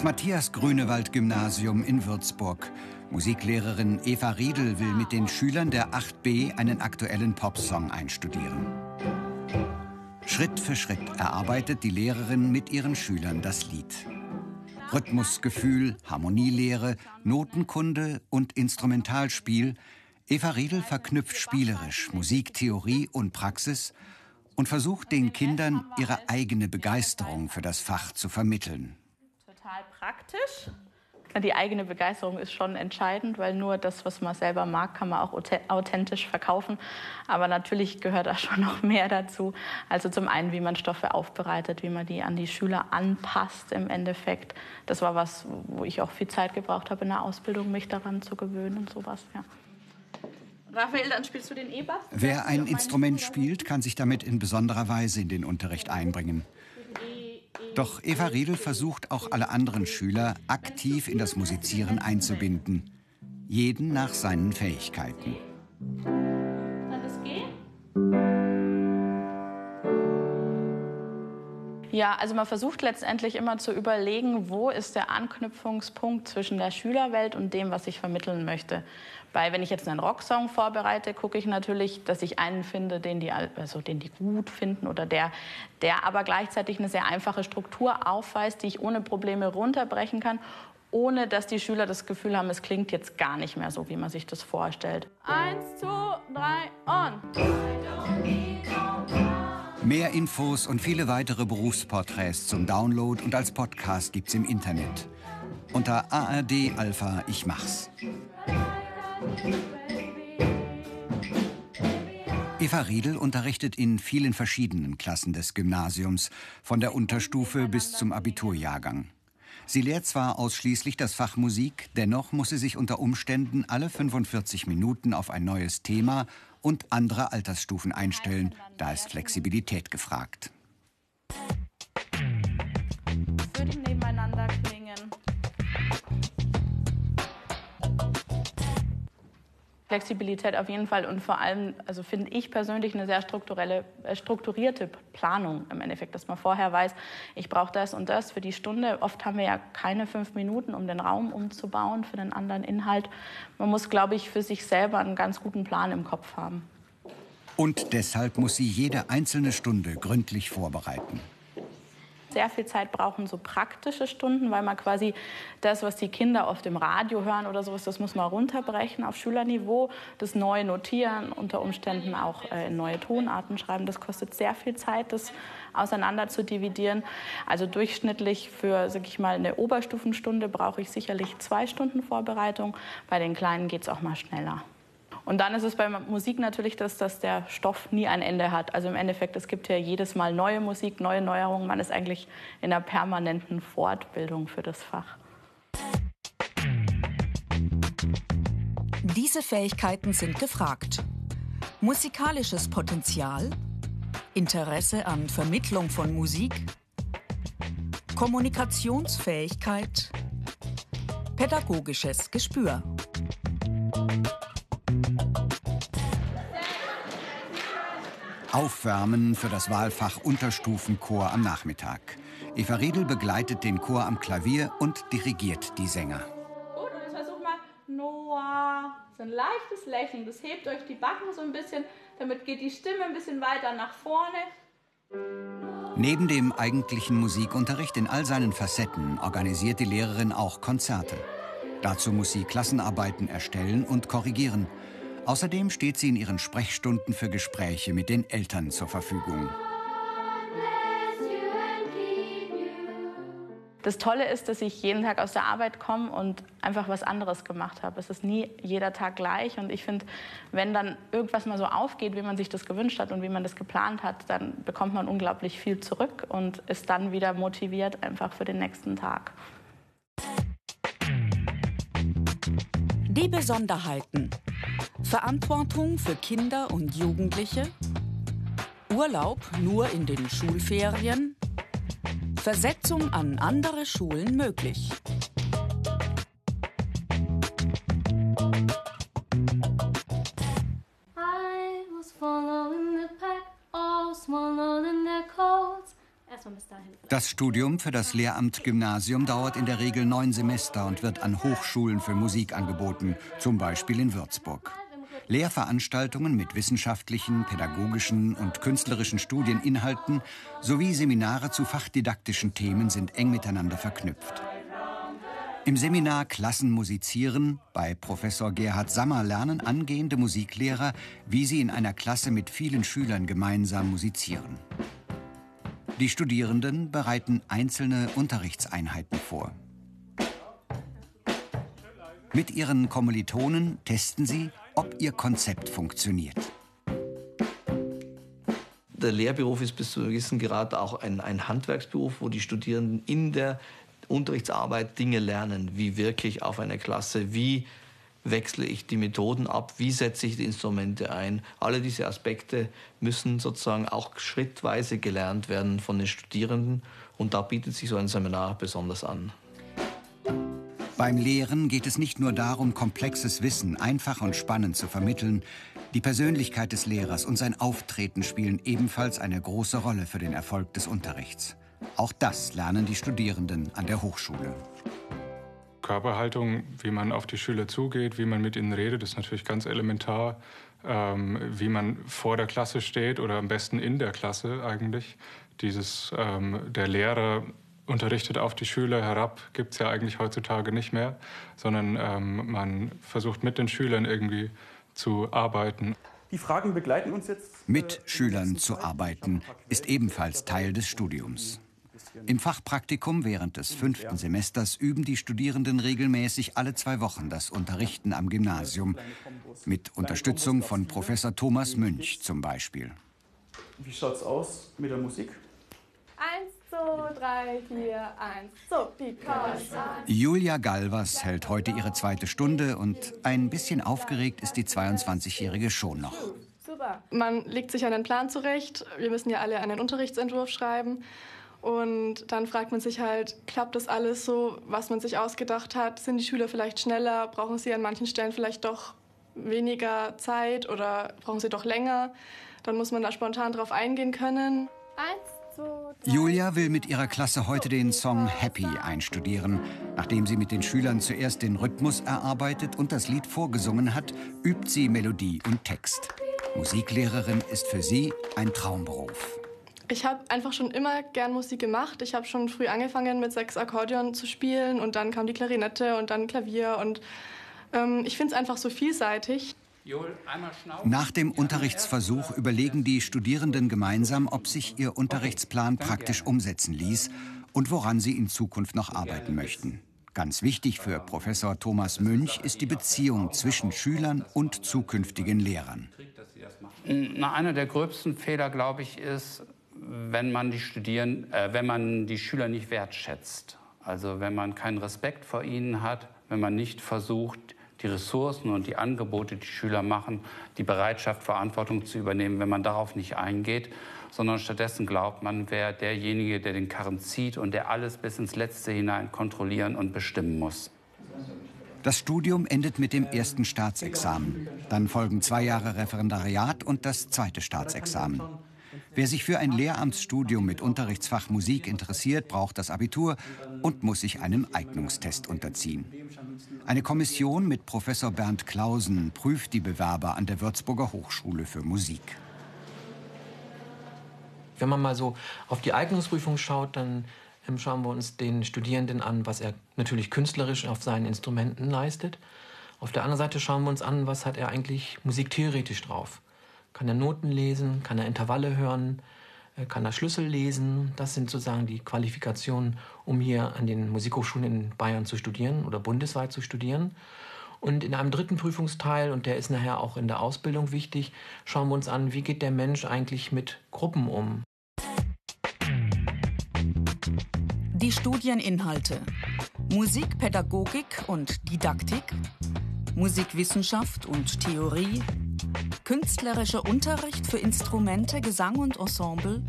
Das Matthias-Grünewald-Gymnasium in Würzburg. Musiklehrerin Eva Riedel will mit den Schülern der 8b einen aktuellen Popsong einstudieren. Schritt für Schritt erarbeitet die Lehrerin mit ihren Schülern das Lied. Rhythmusgefühl, Harmonielehre, Notenkunde und Instrumentalspiel. Eva Riedel verknüpft spielerisch Musiktheorie und Praxis und versucht den Kindern ihre eigene Begeisterung für das Fach zu vermitteln. Total praktisch. Die eigene Begeisterung ist schon entscheidend, weil nur das, was man selber mag, kann man auch authentisch verkaufen. Aber natürlich gehört da schon noch mehr dazu. Also zum einen, wie man Stoffe aufbereitet, wie man die an die Schüler anpasst im Endeffekt. Das war was, wo ich auch viel Zeit gebraucht habe in der Ausbildung, mich daran zu gewöhnen und sowas. Ja. Raphael, dann spielst du den E-Bass? Wer ein Instrument spielt, kann sich damit in besonderer Weise in den Unterricht einbringen. Doch Eva Riedel versucht auch alle anderen Schüler aktiv in das Musizieren einzubinden. Jeden nach seinen Fähigkeiten. Ja, also man versucht letztendlich immer zu überlegen, wo ist der Anknüpfungspunkt zwischen der Schülerwelt und dem, was ich vermitteln möchte. Weil wenn ich jetzt einen Rocksong vorbereite, gucke ich natürlich, dass ich einen finde, den die, also den die gut finden oder der, der aber gleichzeitig eine sehr einfache Struktur aufweist, die ich ohne Probleme runterbrechen kann, ohne dass die Schüler das Gefühl haben, es klingt jetzt gar nicht mehr so, wie man sich das vorstellt. Eins, zwei, drei und. Mehr Infos und viele weitere Berufsporträts zum Download und als Podcast gibt's im Internet. Unter ARD Alpha Ich Mach's. Eva Riedel unterrichtet in vielen verschiedenen Klassen des Gymnasiums, von der Unterstufe bis zum Abiturjahrgang. Sie lehrt zwar ausschließlich das Fach Musik, dennoch muss sie sich unter Umständen alle 45 Minuten auf ein neues Thema und andere Altersstufen einstellen. Da ist Flexibilität gefragt. Flexibilität auf jeden Fall und vor allem, also finde ich persönlich eine sehr strukturelle, äh, strukturierte Planung im Endeffekt, dass man vorher weiß, ich brauche das und das für die Stunde. Oft haben wir ja keine fünf Minuten, um den Raum umzubauen für den anderen Inhalt. Man muss, glaube ich, für sich selber einen ganz guten Plan im Kopf haben. Und deshalb muss sie jede einzelne Stunde gründlich vorbereiten sehr viel Zeit brauchen so praktische Stunden, weil man quasi das, was die Kinder oft im Radio hören oder sowas, das muss man runterbrechen auf Schülerniveau, das neu notieren, unter Umständen auch äh, neue Tonarten schreiben. Das kostet sehr viel Zeit, das auseinander zu dividieren. Also durchschnittlich für, sag ich mal, eine Oberstufenstunde brauche ich sicherlich zwei Stunden Vorbereitung. Bei den Kleinen geht es auch mal schneller. Und dann ist es bei Musik natürlich, dass, dass der Stoff nie ein Ende hat. Also im Endeffekt, es gibt ja jedes Mal neue Musik, neue Neuerungen. Man ist eigentlich in einer permanenten Fortbildung für das Fach. Diese Fähigkeiten sind gefragt. Musikalisches Potenzial, Interesse an Vermittlung von Musik, Kommunikationsfähigkeit, pädagogisches Gespür. Aufwärmen für das Wahlfach Unterstufenchor am Nachmittag. Eva Riedel begleitet den Chor am Klavier und dirigiert die Sänger. Gut, und jetzt versuch mal Noah. So ein leichtes Lächeln. Das hebt euch die Backen so ein bisschen. Damit geht die Stimme ein bisschen weiter nach vorne. Neben dem eigentlichen Musikunterricht in all seinen Facetten organisiert die Lehrerin auch Konzerte. Dazu muss sie Klassenarbeiten erstellen und korrigieren. Außerdem steht sie in ihren Sprechstunden für Gespräche mit den Eltern zur Verfügung. Das Tolle ist, dass ich jeden Tag aus der Arbeit komme und einfach was anderes gemacht habe. Es ist nie jeder Tag gleich. Und ich finde, wenn dann irgendwas mal so aufgeht, wie man sich das gewünscht hat und wie man das geplant hat, dann bekommt man unglaublich viel zurück und ist dann wieder motiviert einfach für den nächsten Tag. Die Besonderheiten. Verantwortung für Kinder und Jugendliche, Urlaub nur in den Schulferien, Versetzung an andere Schulen möglich. Das Studium für das Lehramt Gymnasium dauert in der Regel neun Semester und wird an Hochschulen für Musik angeboten, zum Beispiel in Würzburg. Lehrveranstaltungen mit wissenschaftlichen, pädagogischen und künstlerischen Studieninhalten sowie Seminare zu fachdidaktischen Themen sind eng miteinander verknüpft. Im Seminar Klassen musizieren bei Professor Gerhard Sammer lernen angehende Musiklehrer, wie sie in einer Klasse mit vielen Schülern gemeinsam musizieren. Die Studierenden bereiten einzelne Unterrichtseinheiten vor. Mit ihren Kommilitonen testen sie, ob ihr Konzept funktioniert. Der Lehrberuf ist bis zu einem gewissen Grad auch ein, ein Handwerksberuf, wo die Studierenden in der Unterrichtsarbeit Dinge lernen. Wie wirke ich auf eine Klasse? Wie wechsle ich die Methoden ab? Wie setze ich die Instrumente ein? Alle diese Aspekte müssen sozusagen auch schrittweise gelernt werden von den Studierenden. Und da bietet sich so ein Seminar besonders an. Beim Lehren geht es nicht nur darum, komplexes Wissen einfach und spannend zu vermitteln. Die Persönlichkeit des Lehrers und sein Auftreten spielen ebenfalls eine große Rolle für den Erfolg des Unterrichts. Auch das lernen die Studierenden an der Hochschule. Körperhaltung, wie man auf die Schüler zugeht, wie man mit ihnen redet, ist natürlich ganz elementar. Ähm, wie man vor der Klasse steht oder am besten in der Klasse eigentlich. Dieses, ähm, der Lehrer unterrichtet auf die Schüler herab, gibt es ja eigentlich heutzutage nicht mehr, sondern ähm, man versucht mit den Schülern irgendwie zu arbeiten. Die Fragen begleiten uns jetzt. Äh, mit Schülern zu arbeiten ist ebenfalls Teil des Studiums. Im Fachpraktikum während des fünften Semesters üben die Studierenden regelmäßig alle zwei Wochen das Unterrichten am Gymnasium, mit Unterstützung von Professor Thomas Münch zum Beispiel. Wie schaut's aus mit der Musik? Eins, zwei, drei, vier, eins, so, because Julia Galvas hält heute ihre zweite Stunde und ein bisschen aufgeregt ist die 22-Jährige schon noch. Super. Man legt sich einen Plan zurecht. Wir müssen ja alle einen Unterrichtsentwurf schreiben. Und dann fragt man sich halt, klappt das alles so, was man sich ausgedacht hat? Sind die Schüler vielleicht schneller? Brauchen sie an manchen Stellen vielleicht doch weniger Zeit oder brauchen sie doch länger? Dann muss man da spontan drauf eingehen können. Eins, Julia will mit ihrer Klasse heute den Song Happy einstudieren. Nachdem sie mit den Schülern zuerst den Rhythmus erarbeitet und das Lied vorgesungen hat, übt sie Melodie und Text. Musiklehrerin ist für sie ein Traumberuf. Ich habe einfach schon immer gern Musik gemacht. Ich habe schon früh angefangen mit sechs Akkordeon zu spielen und dann kam die Klarinette und dann Klavier und ähm, ich finde es einfach so vielseitig. Nach dem Unterrichtsversuch überlegen die Studierenden gemeinsam, ob sich ihr Unterrichtsplan praktisch umsetzen ließ und woran sie in Zukunft noch arbeiten möchten. Ganz wichtig für Professor Thomas Münch ist die Beziehung zwischen Schülern und zukünftigen Lehrern. Na, einer der gröbsten Fehler, glaube ich, ist, wenn man die Studierenden, äh, wenn man die Schüler nicht wertschätzt. Also wenn man keinen Respekt vor ihnen hat, wenn man nicht versucht, die Ressourcen und die Angebote, die Schüler machen, die Bereitschaft, Verantwortung zu übernehmen, wenn man darauf nicht eingeht, sondern stattdessen glaubt, man wäre derjenige, der den Karren zieht und der alles bis ins Letzte hinein kontrollieren und bestimmen muss. Das Studium endet mit dem ersten Staatsexamen. Dann folgen zwei Jahre Referendariat und das zweite Staatsexamen. Wer sich für ein Lehramtsstudium mit Unterrichtsfach Musik interessiert, braucht das Abitur und muss sich einem Eignungstest unterziehen. Eine Kommission mit Professor Bernd Clausen prüft die Bewerber an der Würzburger Hochschule für Musik. Wenn man mal so auf die Eignungsprüfung schaut, dann ähm, schauen wir uns den Studierenden an, was er natürlich künstlerisch auf seinen Instrumenten leistet. Auf der anderen Seite schauen wir uns an, was hat er eigentlich musiktheoretisch drauf. Kann er Noten lesen? Kann er Intervalle hören? Äh, kann er Schlüssel lesen? Das sind sozusagen die Qualifikationen, um hier an den Musikhochschulen in Bayern zu studieren oder bundesweit zu studieren. Und in einem dritten Prüfungsteil, und der ist nachher auch in der Ausbildung wichtig, schauen wir uns an, wie geht der Mensch eigentlich mit Gruppen um. Die Studieninhalte Musikpädagogik und Didaktik, Musikwissenschaft und Theorie, künstlerischer Unterricht für Instrumente, Gesang und Ensemble,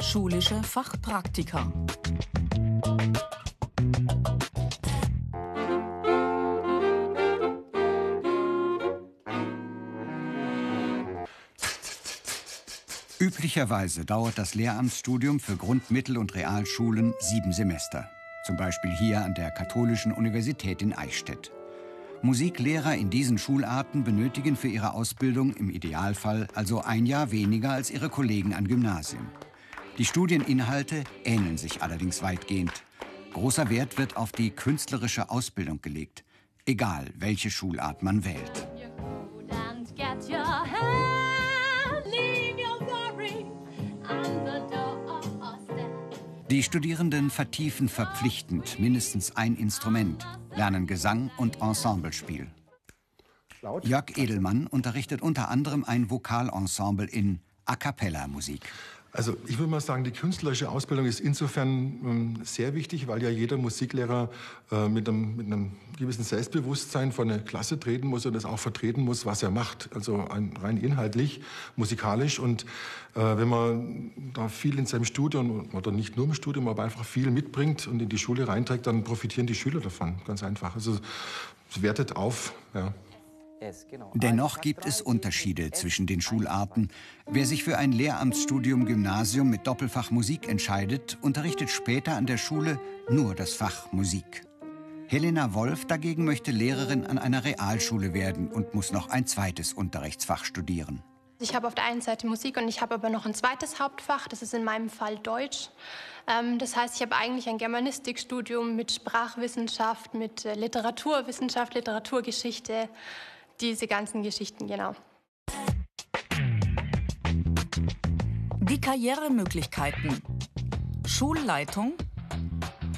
schulische Fachpraktika. Üblicherweise dauert das Lehramtsstudium für Grund-, Mittel- und Realschulen sieben Semester. Zum Beispiel hier an der Katholischen Universität in Eichstätt. Musiklehrer in diesen Schularten benötigen für ihre Ausbildung im Idealfall also ein Jahr weniger als ihre Kollegen an Gymnasien. Die Studieninhalte ähneln sich allerdings weitgehend. Großer Wert wird auf die künstlerische Ausbildung gelegt, egal welche Schulart man wählt. Die Studierenden vertiefen verpflichtend mindestens ein Instrument, lernen Gesang und Ensemblespiel. Jörg Edelmann unterrichtet unter anderem ein Vokalensemble in A cappella Musik. Also ich würde mal sagen, die künstlerische Ausbildung ist insofern ähm, sehr wichtig, weil ja jeder Musiklehrer äh, mit, einem, mit, einem, gewissen Selbstbewusstsein vor eine Klasse treten muss und das auch vertreten muss, was er macht. Also ein, rein inhaltlich, musikalisch. Und äh, wenn man da viel in seinem Studium, oder nicht nur im Studium, aber einfach viel mitbringt und in die Schule reinträgt, dann profitieren die Schüler davon, ganz einfach. Also es wertet auf, ja. Genau. Dennoch gibt es Unterschiede zwischen den Schularten. Wer sich für ein Lehramtsstudium Gymnasium mit Doppelfach Musik entscheidet, unterrichtet später an der Schule nur das Fach Musik. Helena Wolf dagegen möchte Lehrerin an einer Realschule werden und muss noch ein zweites Unterrichtsfach studieren. Ich habe auf der einen Seite Musik und ich habe aber noch ein zweites Hauptfach, das ist in meinem Fall Deutsch. Ähm, das heißt, ich habe eigentlich ein Germanistikstudium mit Sprachwissenschaft, mit äh, Literaturwissenschaft, Literaturgeschichte diese ganzen Geschichten, genau. Die Karrieremöglichkeiten. Schulleitung,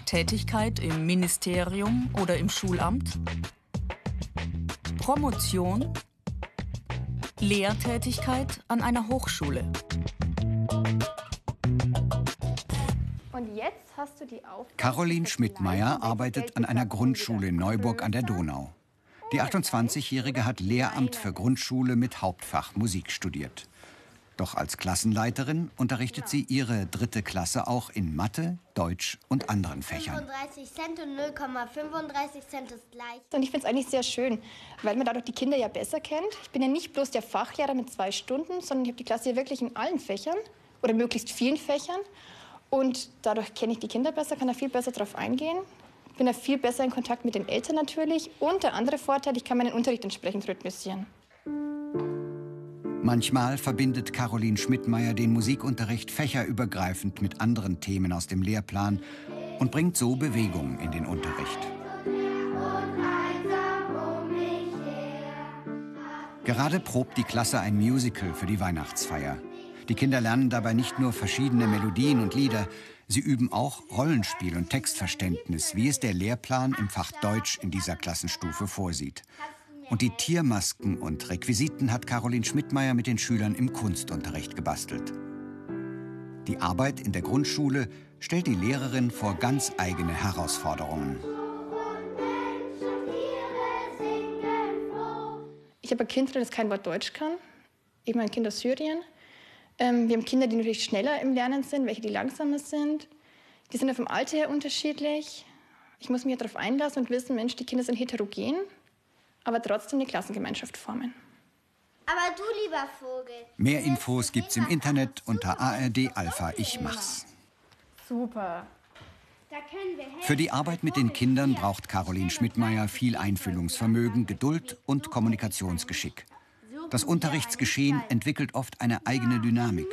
Tätigkeit im Ministerium oder im Schulamt, Promotion, Lehrtätigkeit an einer Hochschule. Und jetzt hast du die Aufgabe, Caroline Schmidtmeier arbeitet an einer Grundschule in Neuburg an der Donau. Die 28-Jährige hat Lehramt für Grundschule mit Hauptfach Musik studiert. Doch als Klassenleiterin unterrichtet sie ihre dritte Klasse auch in Mathe, Deutsch und anderen Fächern. 35 Cent und 0,35 Cent ist gleich. Und ich finde es eigentlich sehr schön, weil man dadurch die Kinder ja besser kennt. Ich bin ja nicht bloß der Fachlehrer mit zwei Stunden, sondern ich habe die Klasse ja wirklich in allen Fächern oder möglichst vielen Fächern. Und dadurch kenne ich die Kinder besser, kann da viel besser drauf eingehen bin da viel besser in Kontakt mit den Eltern natürlich. Und der andere Vorteil, ich kann meinen Unterricht entsprechend rhythmisieren. Manchmal verbindet Caroline Schmidtmeier den Musikunterricht fächerübergreifend mit anderen Themen aus dem Lehrplan und bringt so Bewegung in den Unterricht. Gerade probt die Klasse ein Musical für die Weihnachtsfeier. Die Kinder lernen dabei nicht nur verschiedene Melodien und Lieder, Sie üben auch Rollenspiel und Textverständnis, wie es der Lehrplan im Fach Deutsch in dieser Klassenstufe vorsieht. Und die Tiermasken und Requisiten hat Caroline Schmidtmeier mit den Schülern im Kunstunterricht gebastelt. Die Arbeit in der Grundschule stellt die Lehrerin vor ganz eigene Herausforderungen. Ich habe ein Kind, das kein Wort Deutsch kann. Eben ein Kind aus Syrien. Ähm, wir haben Kinder, die natürlich schneller im Lernen sind, welche die langsamer sind. Die sind vom Alter her unterschiedlich. Ich muss mich darauf einlassen und wissen, Mensch, die Kinder sind heterogen, aber trotzdem eine Klassengemeinschaft formen. Aber du, lieber Vogel. Mehr Infos gibt's im Internet unter ARD Alpha Ich Mach's. Super. Für die Arbeit mit den Kindern braucht Caroline Schmidtmeier viel Einfühlungsvermögen, Geduld und Kommunikationsgeschick. Das Unterrichtsgeschehen entwickelt oft eine eigene Dynamik.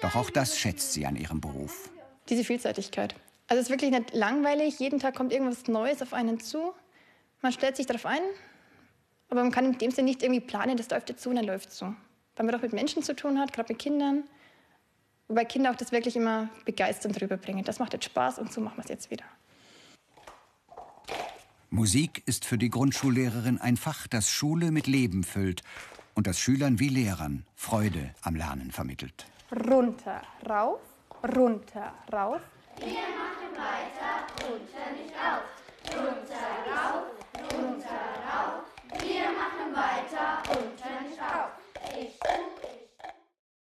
Doch auch das schätzt sie an ihrem Beruf. Diese Vielseitigkeit. Also es ist wirklich nicht langweilig. Jeden Tag kommt irgendwas Neues auf einen zu. Man stellt sich darauf ein, aber man kann in dem Sinne nicht irgendwie planen, das läuft jetzt zu und dann läuft so. Weil man doch mit Menschen zu tun hat, gerade mit Kindern. Wobei Kinder auch das wirklich immer begeisternd rüberbringen. Das macht jetzt Spaß und so machen wir es jetzt wieder. Musik ist für die Grundschullehrerin ein Fach, das Schule mit Leben füllt und das Schülern wie Lehrern Freude am Lernen vermittelt. Runter, rauf, runter, rauf. Wir machen weiter, runter nicht auf. Runter